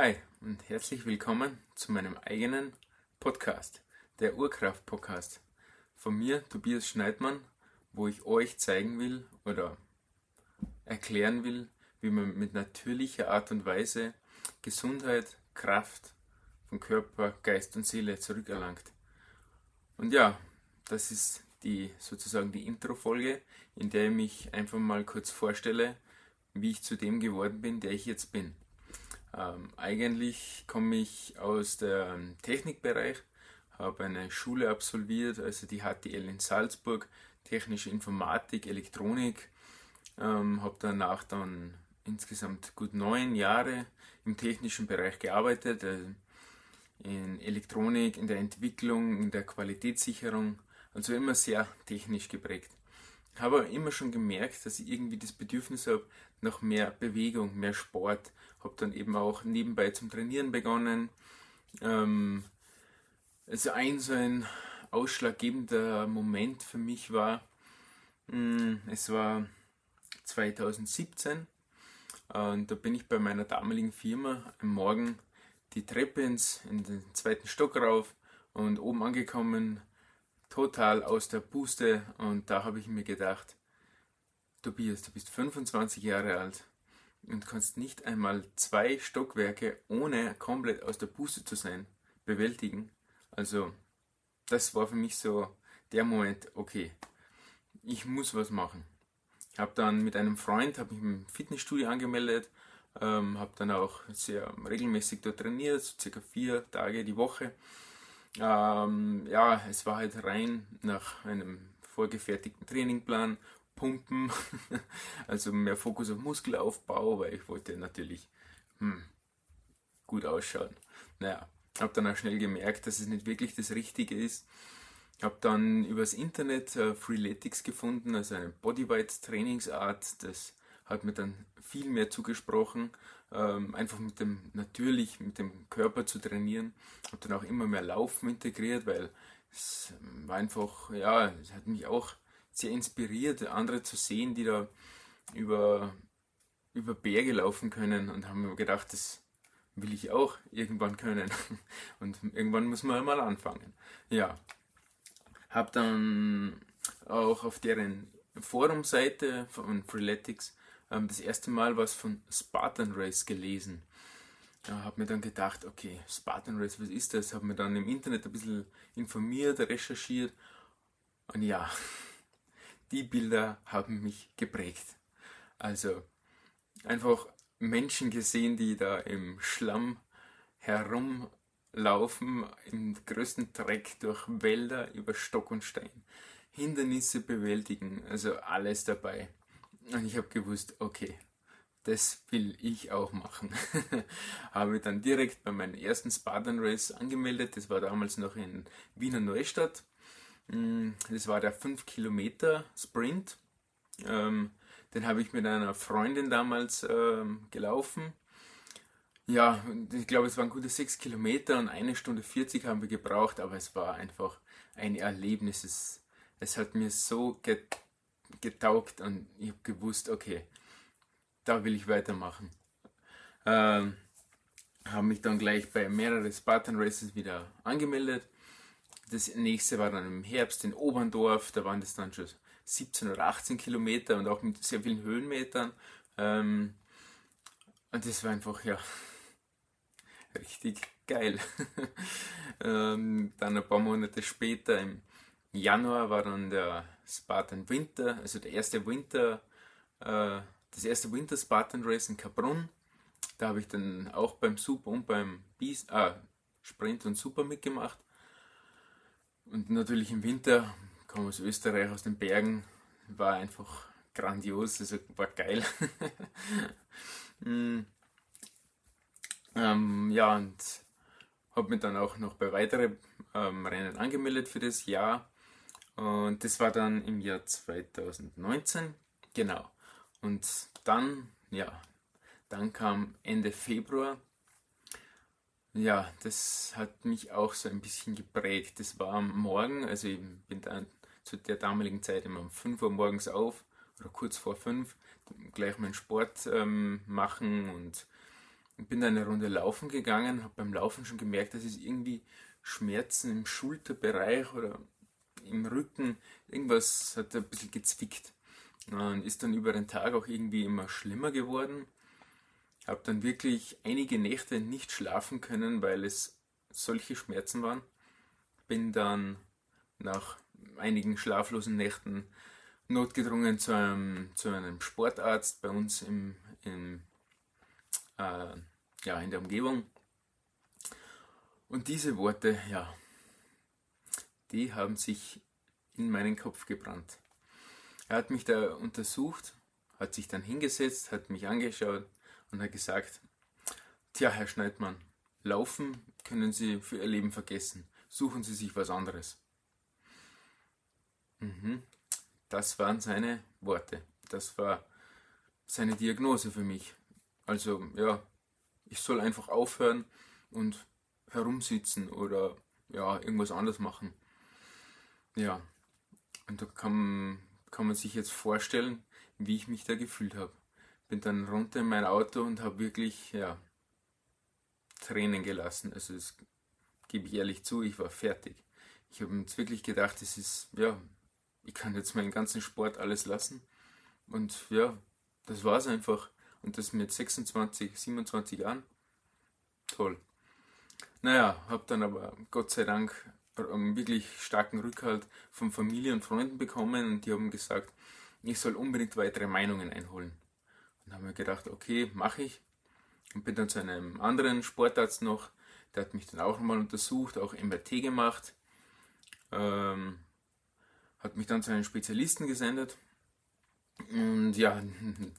Hi und herzlich willkommen zu meinem eigenen Podcast, der Urkraft Podcast. Von mir, Tobias Schneidmann, wo ich euch zeigen will oder erklären will, wie man mit natürlicher Art und Weise Gesundheit, Kraft von Körper, Geist und Seele zurückerlangt. Und ja, das ist die sozusagen die Intro-Folge, in der ich mich einfach mal kurz vorstelle, wie ich zu dem geworden bin, der ich jetzt bin. Ähm, eigentlich komme ich aus dem Technikbereich, habe eine Schule absolviert, also die HTL in Salzburg, technische Informatik, Elektronik, ähm, habe danach dann insgesamt gut neun Jahre im technischen Bereich gearbeitet, also in Elektronik, in der Entwicklung, in der Qualitätssicherung, also immer sehr technisch geprägt. Habe immer schon gemerkt, dass ich irgendwie das Bedürfnis habe nach mehr Bewegung, mehr Sport. Habe dann eben auch nebenbei zum Trainieren begonnen. Ähm, also ein so ein ausschlaggebender Moment für mich war, mh, hm, es war 2017 und da bin ich bei meiner damaligen Firma am Morgen die Treppe ins, in den zweiten Stock rauf und oben angekommen total aus der Puste und da habe ich mir gedacht, Tobias, du bist 25 Jahre alt und kannst nicht einmal zwei Stockwerke ohne komplett aus der Puste zu sein bewältigen. Also das war für mich so der Moment, okay, ich muss was machen. Ich habe dann mit einem Freund, habe mich im Fitnessstudio angemeldet, ähm, habe dann auch sehr regelmäßig dort trainiert, so circa vier Tage die Woche ähm, ja, es war halt rein nach einem vorgefertigten Trainingplan, Pumpen, also mehr Fokus auf Muskelaufbau, weil ich wollte natürlich hm, gut ausschauen. Naja, habe dann auch schnell gemerkt, dass es nicht wirklich das Richtige ist. Habe dann übers Internet äh, Freeletics gefunden, also eine Bodyweight Trainingsart. Das hat mir dann viel mehr zugesprochen ähm, einfach mit dem natürlich mit dem Körper zu trainieren. Habe dann auch immer mehr Laufen integriert, weil es war einfach, ja, es hat mich auch sehr inspiriert, andere zu sehen, die da über, über Berge laufen können und haben mir gedacht, das will ich auch irgendwann können. Und irgendwann muss man mal anfangen. Ja, habe dann auch auf deren Forumseite von Freeletics ähm, das erste Mal was von Spartan Race gelesen. Ja, habe mir dann gedacht, okay, Spartan Race, was ist das? Habe mir dann im Internet ein bisschen informiert, recherchiert und ja, die Bilder haben mich geprägt. Also einfach Menschen gesehen, die da im Schlamm herumlaufen, im größten Dreck durch Wälder über Stock und Stein, Hindernisse bewältigen, also alles dabei. Und ich habe gewusst, okay, das will ich auch machen. habe dann direkt bei meinem ersten Spartan Race angemeldet. Das war damals noch in Wiener Neustadt. Mm, das war der 5 Kilometer Sprint. Ähm, den habe ich mit einer Freundin damals ähm, gelaufen. Ja, ich glaube, es waren gute 6 Kilometer und eine Stunde 40 haben wir gebraucht, aber es war einfach ein Erlebnis. Es, es hat mir so get getaugt und ich habe gewusst, okay, da will ich weitermachen. Ähm, habe mich dann gleich bei mehreren Spartan Races wieder angemeldet. Das nächste war dann im Herbst in Oberndorf, da waren das dann schon 17 oder 18 Kilometer und auch mit sehr vielen Höhenmetern. Ähm, und das war einfach, ja, richtig geil. ähm, dann ein paar Monate später, im Januar, war dann der Spartan Winter, also der erste Winter, äh, das erste Winter Spartan Race in Kaprun. Da habe ich dann auch beim Super und beim Beast, äh, Sprint und Super mitgemacht. Und natürlich im Winter, komme aus Österreich, aus den Bergen, war einfach grandios, also war geil. mm. ähm, ja, und habe mich dann auch noch bei weiteren ähm, Rennen angemeldet für das Jahr. Und das war dann im Jahr 2019. Genau. Und dann, ja, dann kam Ende Februar. Ja, das hat mich auch so ein bisschen geprägt. Das war am Morgen, also ich bin dann zu der damaligen Zeit immer um 5 Uhr morgens auf oder kurz vor 5, gleich meinen Sport ähm, machen und bin dann eine Runde laufen gegangen, habe beim Laufen schon gemerkt, dass es irgendwie Schmerzen im Schulterbereich oder im Rücken, irgendwas hat ein bisschen gezwickt. Und ist dann über den Tag auch irgendwie immer schlimmer geworden. Habe dann wirklich einige Nächte nicht schlafen können, weil es solche Schmerzen waren. Bin dann nach einigen schlaflosen Nächten notgedrungen zu einem, zu einem Sportarzt bei uns im, im, äh, ja, in der Umgebung. Und diese Worte, ja, die haben sich in meinen Kopf gebrannt. Er hat mich da untersucht, hat sich dann hingesetzt, hat mich angeschaut und hat gesagt, Tja, Herr Schneidmann, laufen können Sie für Ihr Leben vergessen. Suchen Sie sich was anderes. Mhm. Das waren seine Worte. Das war seine Diagnose für mich. Also ja, ich soll einfach aufhören und herumsitzen oder ja, irgendwas anderes machen. Ja, und da kann, kann man sich jetzt vorstellen, wie ich mich da gefühlt habe. Bin dann runter in mein Auto und habe wirklich, ja, Tränen gelassen. Also das gebe ich ehrlich zu, ich war fertig. Ich habe jetzt wirklich gedacht, es ist, ja, ich kann jetzt meinen ganzen Sport alles lassen. Und ja, das war es einfach. Und das mit 26, 27 Jahren. Toll. Naja, habe dann aber Gott sei Dank wirklich starken Rückhalt von Familie und Freunden bekommen und die haben gesagt, ich soll unbedingt weitere Meinungen einholen. Und haben mir gedacht, okay, mache ich. Und bin dann zu einem anderen Sportarzt noch, der hat mich dann auch nochmal untersucht, auch MRT gemacht. Ähm, hat mich dann zu einem Spezialisten gesendet. Und ja,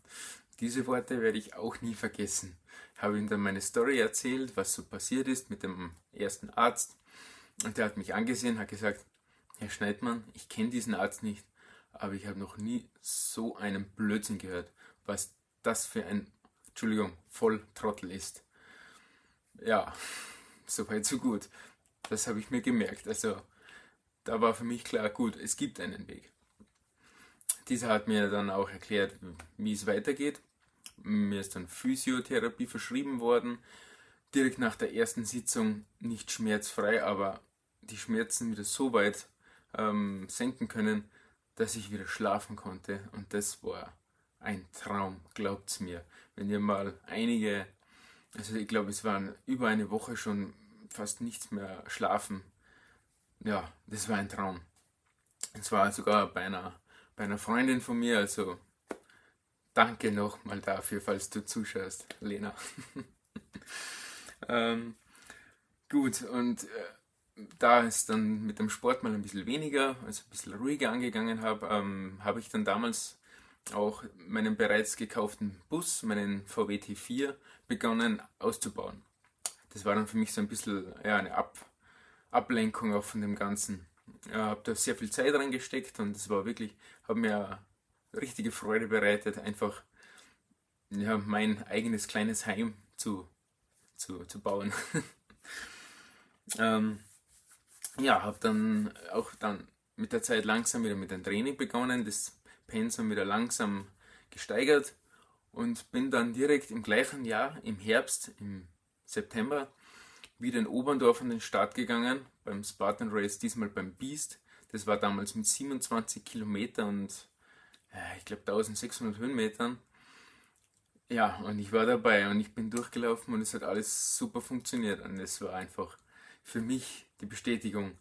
diese Worte werde ich auch nie vergessen. Habe ihm dann meine Story erzählt, was so passiert ist mit dem ersten Arzt. Und der hat mich angesehen, hat gesagt, Herr Schneidmann, ich kenne diesen Arzt nicht, aber ich habe noch nie so einen Blödsinn gehört, was das für ein, Entschuldigung, Volltrottel ist. Ja, soweit so gut. Das habe ich mir gemerkt. Also da war für mich klar, gut, es gibt einen Weg. Dieser hat mir dann auch erklärt, wie es weitergeht. Mir ist dann Physiotherapie verschrieben worden. Direkt nach der ersten Sitzung nicht schmerzfrei, aber die Schmerzen wieder so weit ähm, senken können, dass ich wieder schlafen konnte. Und das war ein Traum, glaubt's mir. Wenn ihr mal einige, also ich glaube, es waren über eine Woche schon fast nichts mehr schlafen ja, das war ein Traum. Es war sogar bei einer, bei einer Freundin von mir, also danke nochmal dafür, falls du zuschaust, Lena. ähm, gut, und äh, da es dann mit dem Sport mal ein bisschen weniger, also ein bisschen ruhiger angegangen habe, ähm, habe ich dann damals auch meinen bereits gekauften Bus, meinen VW T4, begonnen auszubauen. Das war dann für mich so ein bisschen ja, eine Ab Ablenkung auch von dem Ganzen. Ich habe da sehr viel Zeit reingesteckt und es war wirklich, hat mir richtige Freude bereitet, einfach ja, mein eigenes kleines Heim zu, zu, zu bauen. ähm, ja, habe dann auch dann mit der Zeit langsam wieder mit dem Training begonnen, das Pensum wieder langsam gesteigert und bin dann direkt im gleichen Jahr, im Herbst, im September, wieder in Oberndorf an den Start gegangen, beim Spartan Race, diesmal beim Beast. Das war damals mit 27 Kilometer und äh, ich glaube 1600 Höhenmetern. Ja, und ich war dabei und ich bin durchgelaufen und es hat alles super funktioniert und es war einfach für mich die Bestätigung,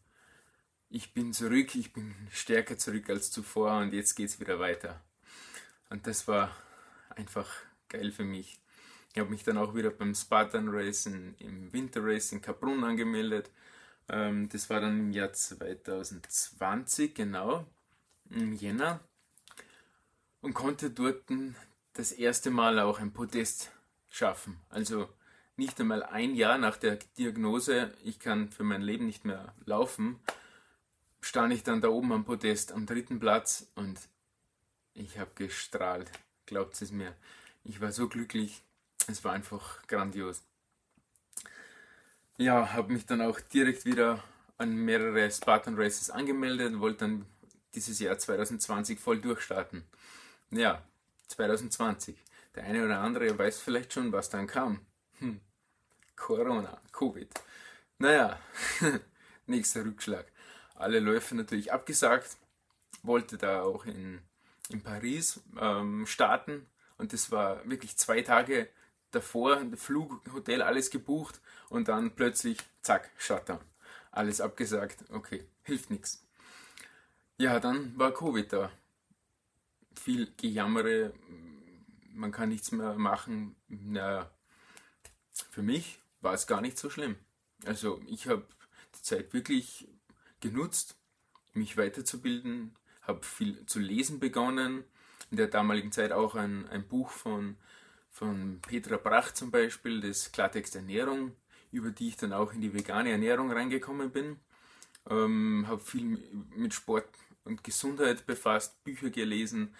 ich bin zurück, ich bin stärker zurück als zuvor und jetzt geht es wieder weiter. Und das war einfach geil für mich. Ich habe mich dann auch wieder beim Spartan Race im Winter Race in Kaprun angemeldet. Ähm, das war dann im Jahr 2020, genau, im Jänner. Und konnte dort das erste Mal auch ein Podest schaffen. Also nicht einmal ein Jahr nach der Diagnose, ich kann für mein Leben nicht mehr laufen, stand ich dann da oben am Podest am dritten Platz und ich habe gestrahlt. Glaubt es mir. Ich war so glücklich, es war einfach grandios. Ja, habe mich dann auch direkt wieder an mehrere Spartan Races angemeldet und wollte dann dieses Jahr 2020 voll durchstarten. Ja, 2020. Der eine oder andere weiß vielleicht schon, was dann kam. Hm. Corona, Covid. Naja, nächster Rückschlag. Alle Läufe natürlich abgesagt. Wollte da auch in, in Paris ähm, starten. Und das war wirklich zwei Tage davor, Flug, Hotel, alles gebucht. Und dann plötzlich, zack, Shutdown. Alles abgesagt. Okay, hilft nichts. Ja, dann war Covid da. Viel Gejammere, man kann nichts mehr machen. Na, für mich war es gar nicht so schlimm. Also ich habe die Zeit wirklich genutzt, mich weiterzubilden, habe viel zu lesen begonnen. In der damaligen Zeit auch ein, ein Buch von, von Petra Brach zum Beispiel, das Klartext Ernährung, über die ich dann auch in die vegane Ernährung reingekommen bin. Ähm, habe viel mit Sport und Gesundheit befasst, Bücher gelesen,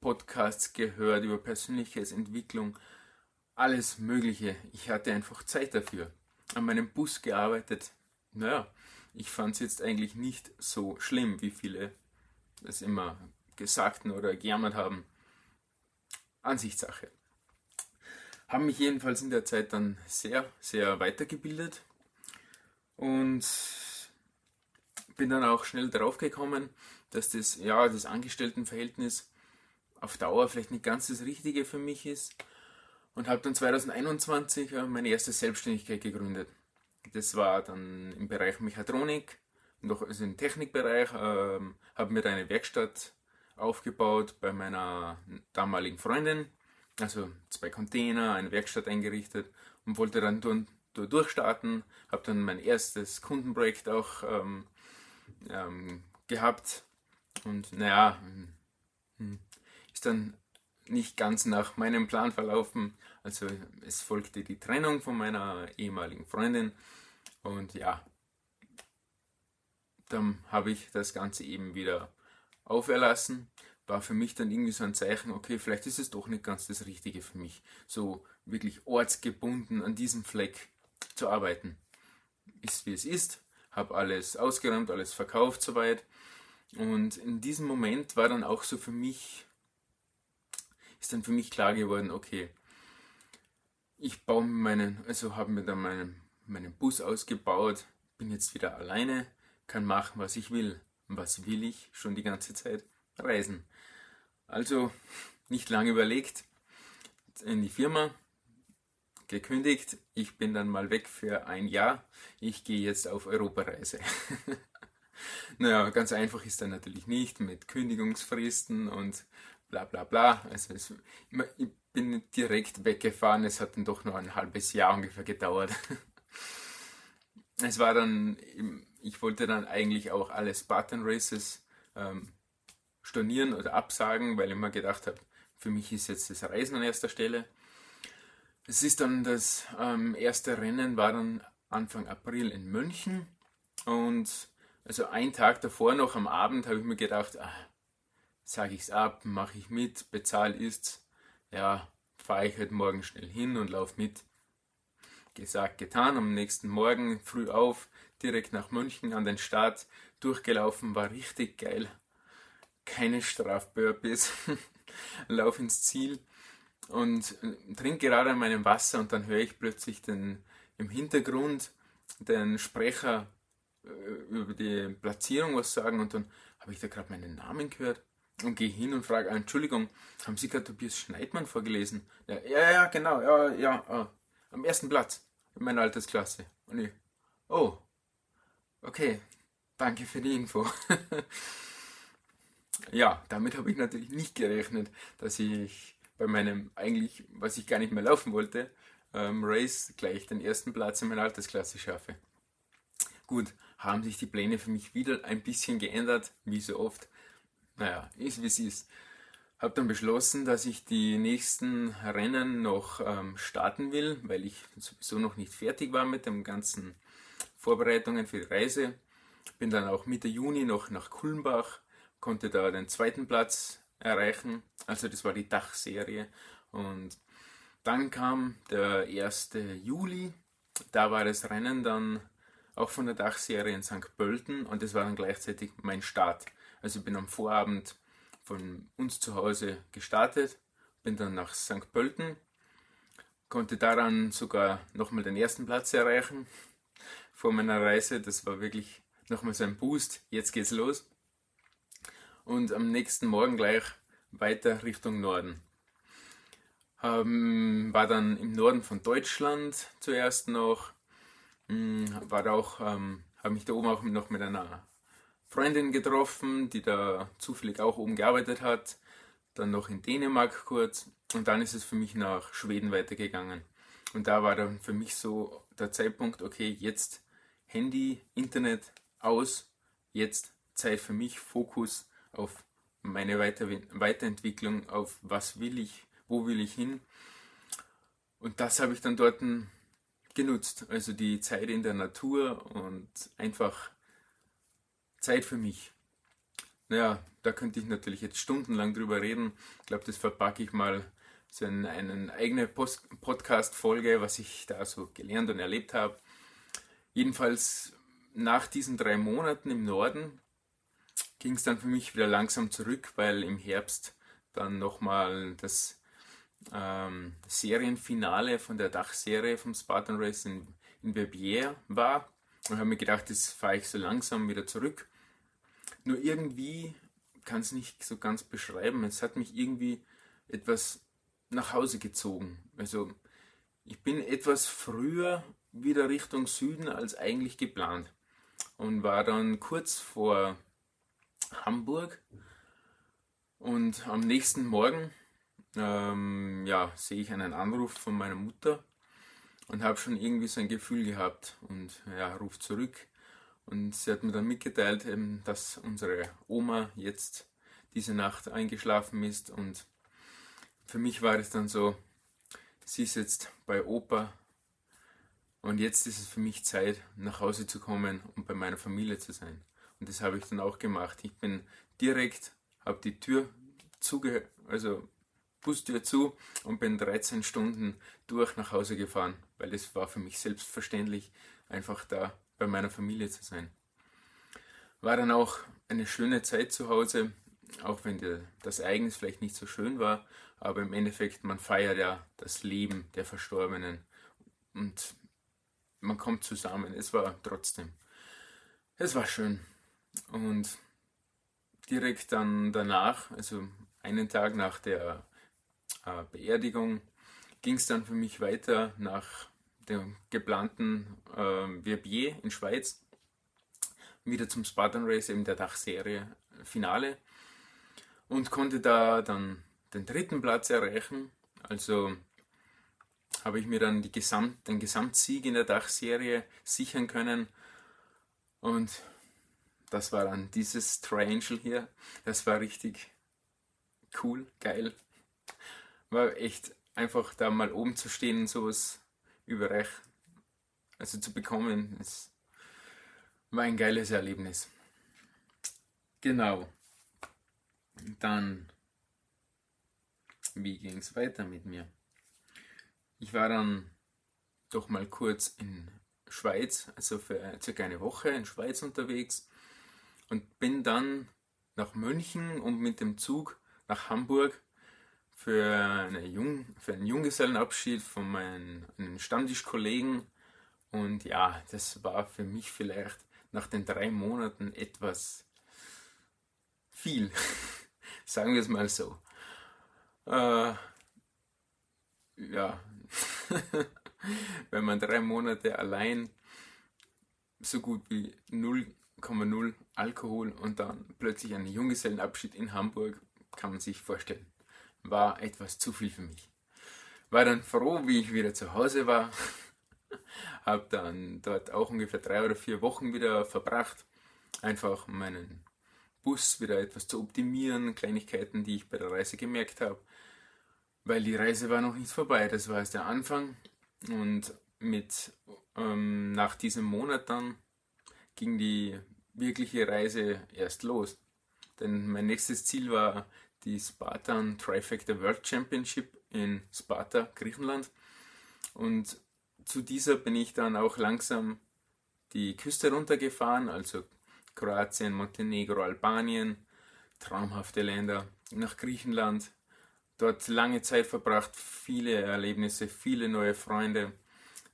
Podcasts gehört über Persönlichkeitsentwicklung, alles Mögliche. Ich hatte einfach Zeit dafür. An meinem Bus gearbeitet. Naja, ich fand es jetzt eigentlich nicht so schlimm, wie viele es immer gesagt oder gejammert haben. Ansichtssache. Haben mich jedenfalls in der Zeit dann sehr, sehr weitergebildet und bin dann auch schnell drauf gekommen, dass das, ja, das Angestelltenverhältnis auf Dauer vielleicht nicht ganz das Richtige für mich ist und habe dann 2021 äh, meine erste Selbstständigkeit gegründet. Das war dann im Bereich Mechatronik, noch also im Technikbereich, ähm, habe mir eine Werkstatt aufgebaut bei meiner damaligen Freundin, also zwei Container, eine Werkstatt eingerichtet und wollte dann durch, durchstarten, habe dann mein erstes Kundenprojekt auch ähm, ähm, gehabt. Und naja, hm, hm, ist dann nicht ganz nach meinem Plan verlaufen. Also es folgte die Trennung von meiner ehemaligen Freundin und ja, dann habe ich das Ganze eben wieder auferlassen. War für mich dann irgendwie so ein Zeichen, okay, vielleicht ist es doch nicht ganz das Richtige für mich, so wirklich ortsgebunden an diesem Fleck zu arbeiten. Ist wie es ist, habe alles ausgeräumt, alles verkauft soweit. Und in diesem Moment war dann auch so für mich ist dann für mich klar geworden, okay, ich baue meinen, also habe mir dann meinen, meinen Bus ausgebaut, bin jetzt wieder alleine, kann machen, was ich will. Was will ich schon die ganze Zeit? Reisen. Also nicht lange überlegt, in die Firma, gekündigt, ich bin dann mal weg für ein Jahr, ich gehe jetzt auf Europareise. naja, ganz einfach ist dann natürlich nicht mit Kündigungsfristen und bla bla bla. Also es, ich bin direkt weggefahren, es hat dann doch noch ein halbes Jahr ungefähr gedauert. Es war dann, ich wollte dann eigentlich auch alle Spartan Races ähm, stornieren oder absagen, weil ich mir gedacht habe, für mich ist jetzt das Reisen an erster Stelle. Es ist dann das ähm, erste Rennen war dann Anfang April in München und also einen Tag davor noch am Abend habe ich mir gedacht, ah, sage ich es ab, mache ich mit, bezahl ist's, ja, fahre ich halt morgen schnell hin und laufe mit. Gesagt, getan, am nächsten Morgen früh auf, direkt nach München an den Start, durchgelaufen, war richtig geil. Keine Strafburpees, lauf ins Ziel und trinke gerade meinem Wasser und dann höre ich plötzlich den, im Hintergrund den Sprecher äh, über die Platzierung was sagen und dann habe ich da gerade meinen Namen gehört und gehe hin und frage, Entschuldigung, haben Sie gerade Tobias Schneidmann vorgelesen? Ja, ja, ja genau, ja, ja, ja, am ersten Platz in meiner Altersklasse. Und ich, oh, okay, danke für die Info. ja, damit habe ich natürlich nicht gerechnet, dass ich bei meinem eigentlich, was ich gar nicht mehr laufen wollte, ähm, Race gleich den ersten Platz in meiner Altersklasse schaffe. Gut, haben sich die Pläne für mich wieder ein bisschen geändert, wie so oft naja, ist wie es ist. Habe dann beschlossen, dass ich die nächsten Rennen noch ähm, starten will, weil ich sowieso noch nicht fertig war mit den ganzen Vorbereitungen für die Reise. Bin dann auch Mitte Juni noch nach Kulmbach, konnte da den zweiten Platz erreichen. Also das war die Dachserie. Und dann kam der 1. Juli. Da war das Rennen dann auch von der Dachserie in St. Pölten und das war dann gleichzeitig mein Start. Also bin am Vorabend von uns zu Hause gestartet, bin dann nach St. Pölten, konnte daran sogar nochmal den ersten Platz erreichen vor meiner Reise. Das war wirklich nochmal so ein Boost. Jetzt geht's los. Und am nächsten Morgen gleich weiter Richtung Norden. Ähm, war dann im Norden von Deutschland zuerst noch. Hm, war auch, ähm, habe mich da oben auch noch mit einer Freundin getroffen, die da zufällig auch oben gearbeitet hat. Dann noch in Dänemark kurz. Und dann ist es für mich nach Schweden weitergegangen. Und da war dann für mich so der Zeitpunkt, okay, jetzt Handy, Internet aus, jetzt Zeit für mich, Fokus auf meine Weiter Weiterentwicklung, auf was will ich, wo will ich hin. Und das habe ich dann dort genutzt. Also die Zeit in der Natur und einfach Zeit für mich. Naja, da könnte ich natürlich jetzt stundenlang drüber reden. Ich glaube, das verpacke ich mal so in eine eigene Podcast-Folge, was ich da so gelernt und erlebt habe. Jedenfalls nach diesen drei Monaten im Norden ging es dann für mich wieder langsam zurück, weil im Herbst dann nochmal das ähm, Serienfinale von der Dachserie vom Spartan Race in, in Verbier war. Und habe mir gedacht, das fahre ich so langsam wieder zurück. Nur irgendwie kann es nicht so ganz beschreiben. Es hat mich irgendwie etwas nach Hause gezogen. Also ich bin etwas früher wieder Richtung Süden als eigentlich geplant und war dann kurz vor Hamburg und am nächsten Morgen ähm, ja, sehe ich einen Anruf von meiner Mutter und habe schon irgendwie so ein Gefühl gehabt und ja, ruft zurück und sie hat mir dann mitgeteilt, eben, dass unsere Oma jetzt diese Nacht eingeschlafen ist und für mich war es dann so, sie ist jetzt bei Opa und jetzt ist es für mich Zeit, nach Hause zu kommen und bei meiner Familie zu sein. Und das habe ich dann auch gemacht. Ich bin direkt, habe die Tür zuge, also Bustür zu und bin 13 Stunden durch nach Hause gefahren, weil es war für mich selbstverständlich, einfach da bei meiner Familie zu sein. War dann auch eine schöne Zeit zu Hause, auch wenn das Ereignis vielleicht nicht so schön war, aber im Endeffekt, man feiert ja das Leben der Verstorbenen und man kommt zusammen. Es war trotzdem, es war schön. Und direkt dann danach, also einen Tag nach der äh, Beerdigung, ging es dann für mich weiter nach dem geplanten äh, Verbier in Schweiz, wieder zum Spartan Race, eben der Dachserie Finale und konnte da dann den dritten Platz erreichen. Also habe ich mir dann Gesamt, den Gesamtsieg in der Dachserie sichern können. Und das war dann dieses Triangle hier. Das war richtig cool, geil. War echt einfach da mal oben zu stehen und sowas überreich, also zu bekommen. Es war ein geiles Erlebnis. Genau. Dann, wie ging es weiter mit mir? Ich war dann doch mal kurz in Schweiz, also für circa eine Woche in Schweiz unterwegs und bin dann nach München und mit dem Zug nach Hamburg für, eine Jung, für einen Junggesellenabschied von meinen, Stammtischkollegen. Und ja, das war für mich vielleicht nach den drei Monaten etwas viel, sagen wir es mal so. Äh, ja, wenn man drei Monate allein so gut wie 0,0 Alkohol und dann plötzlich einen Junggesellenabschied in Hamburg, kann man sich vorstellen, war etwas zu viel für mich. War dann froh, wie ich wieder zu Hause war, habe dann dort auch ungefähr drei oder vier Wochen wieder verbracht, einfach meinen Bus wieder etwas zu optimieren, Kleinigkeiten, die ich bei der Reise gemerkt habe weil die Reise war noch nicht vorbei. Das war erst der Anfang und mit ähm, nach diesem Monat dann ging die wirkliche Reise erst los. Denn mein nächstes Ziel war die Spartan Trifecta World Championship in Sparta, Griechenland. Und zu dieser bin ich dann auch langsam die Küste runtergefahren, also Kroatien, Montenegro, Albanien, traumhafte Länder, nach Griechenland, dort lange Zeit verbracht, viele Erlebnisse, viele neue Freunde.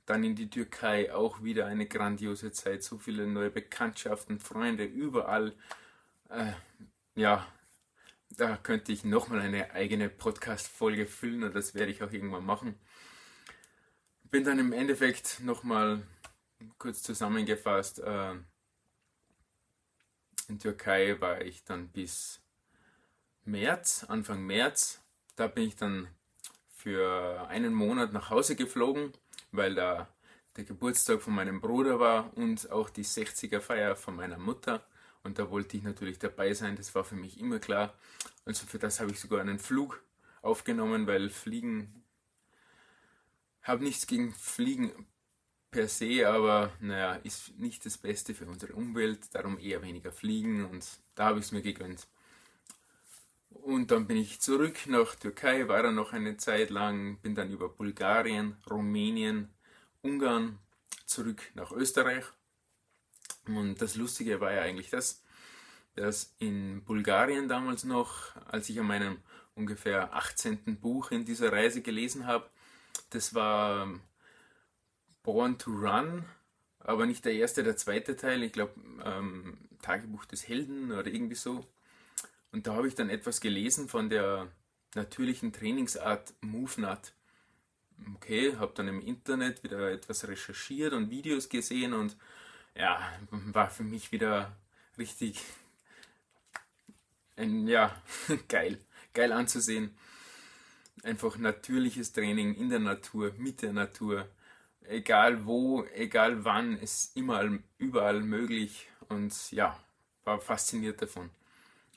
Dann in die Türkei auch wieder eine grandiose Zeit, so viele neue Bekanntschaften, Freunde überall. Äh, ja, da könnte ich nochmal eine eigene Podcast-Folge füllen und das werde ich auch irgendwann machen. Bin dann im Endeffekt nochmal kurz zusammengefasst. Äh, in Türkei war ich dann bis März, Anfang März. Da bin ich dann für einen Monat nach Hause geflogen, weil da der Geburtstag von meinem Bruder war und auch die 60er Feier von meiner Mutter. Und da wollte ich natürlich dabei sein, das war für mich immer klar. Also für das habe ich sogar einen Flug aufgenommen, weil Fliegen, habe nichts gegen Fliegen per se, aber naja, ist nicht das Beste für unsere Umwelt, darum eher weniger fliegen und da habe ich es mir gegönnt. Und dann bin ich zurück nach Türkei, war dann noch eine Zeit lang, bin dann über Bulgarien, Rumänien, Ungarn zurück nach Österreich. Und das Lustige war ja eigentlich das, dass in Bulgarien damals noch, als ich an meinem ungefähr 18. Buch in dieser Reise gelesen habe, das war Born to Run, aber nicht der erste, der zweite Teil, ich glaube ähm, Tagebuch des Helden oder irgendwie so. Und da habe ich dann etwas gelesen von der natürlichen Trainingsart MoveNut. Okay, habe dann im Internet wieder etwas recherchiert und Videos gesehen und ja, war für mich wieder richtig ein, ja, geil, geil anzusehen. Einfach natürliches Training in der Natur, mit der Natur, egal wo, egal wann, ist immer überall möglich und ja, war fasziniert davon.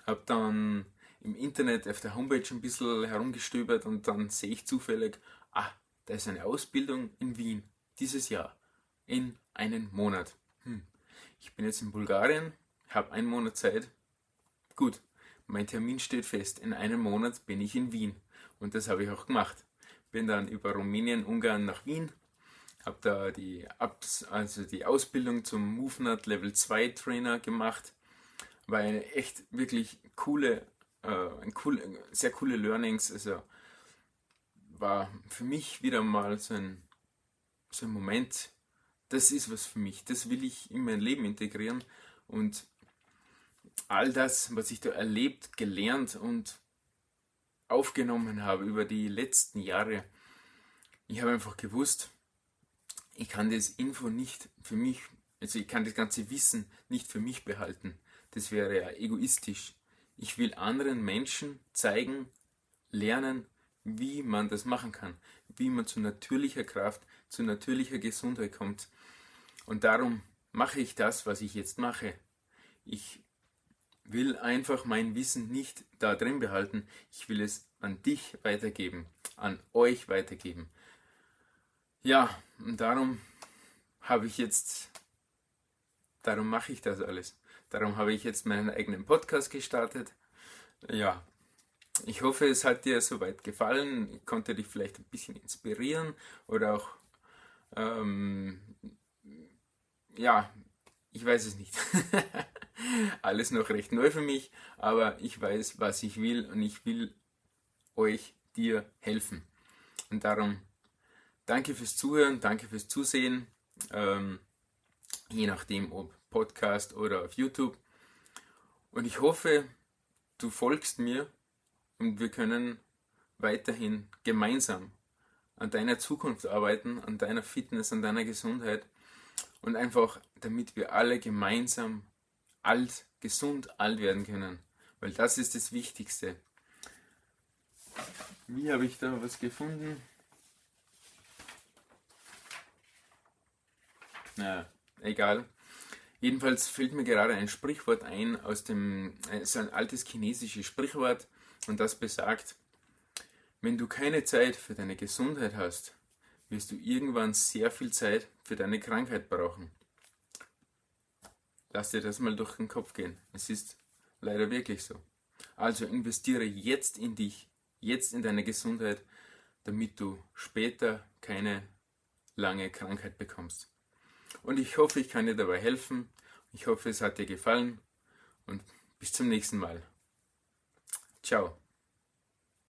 Hab dann im Internet auf der Homepage ein bisschen herumgestöbert und dann sehe ich zufällig, ah, da ist eine Ausbildung in Wien dieses Jahr in einen Monat. Hm. Ich bin jetzt in Bulgarien, habe einen Monat Zeit. Gut, mein Termin steht fest. In einem Monat bin ich in Wien und das habe ich auch gemacht. Bin dann über Rumänien, Ungarn nach Wien, habe da die, Abs also die Ausbildung zum MoveNut Level 2 Trainer gemacht war eine echt wirklich coole, äh, cool, sehr coole Learnings. Also war für mich wieder mal so ein, so ein Moment, das ist was für mich, das will ich in mein Leben integrieren und all das, was ich da erlebt, gelernt und aufgenommen habe über die letzten Jahre, ich habe einfach gewusst, ich kann das Info nicht für mich, also ich kann das ganze Wissen nicht für mich behalten das wäre ja egoistisch. Ich will anderen Menschen zeigen, lernen, wie man das machen kann, wie man zu natürlicher Kraft, zu natürlicher Gesundheit kommt. Und darum mache ich das, was ich jetzt mache. Ich will einfach mein Wissen nicht da drin behalten, ich will es an dich weitergeben, an euch weitergeben. Ja, und darum habe ich jetzt, darum mache ich das alles. Darum habe ich jetzt meinen eigenen Podcast gestartet. Ja, ich hoffe, es hat dir soweit gefallen. Ich konnte dich vielleicht ein bisschen inspirieren oder auch, ähm, ja, ich weiß es nicht. Alles noch recht neu für mich, aber ich weiß, was ich will und ich will euch, dir helfen. Und darum danke fürs Zuhören, danke fürs Zusehen. Ähm, je nachdem, ob Podcast oder auf YouTube. Und ich hoffe, du folgst mir und wir können weiterhin gemeinsam an deiner Zukunft arbeiten, an deiner Fitness, an deiner Gesundheit und einfach, damit wir alle gemeinsam alt, gesund alt werden können. Weil das ist das Wichtigste. Wie habe ich da was gefunden? Na, egal. Jedenfalls fällt mir gerade ein Sprichwort ein aus dem, äh, so ein altes chinesisches Sprichwort und das besagt, wenn du keine Zeit für deine Gesundheit hast, wirst du irgendwann sehr viel Zeit für deine Krankheit brauchen. Lass dir das mal durch den Kopf gehen. Es ist leider wirklich so. Also investiere jetzt in dich, jetzt in deine Gesundheit, damit du später keine lange Krankheit bekommst. Und ich hoffe, ich kann dir dabei helfen. Ich hoffe, es hat dir gefallen und bis zum nächsten Mal. Ciao.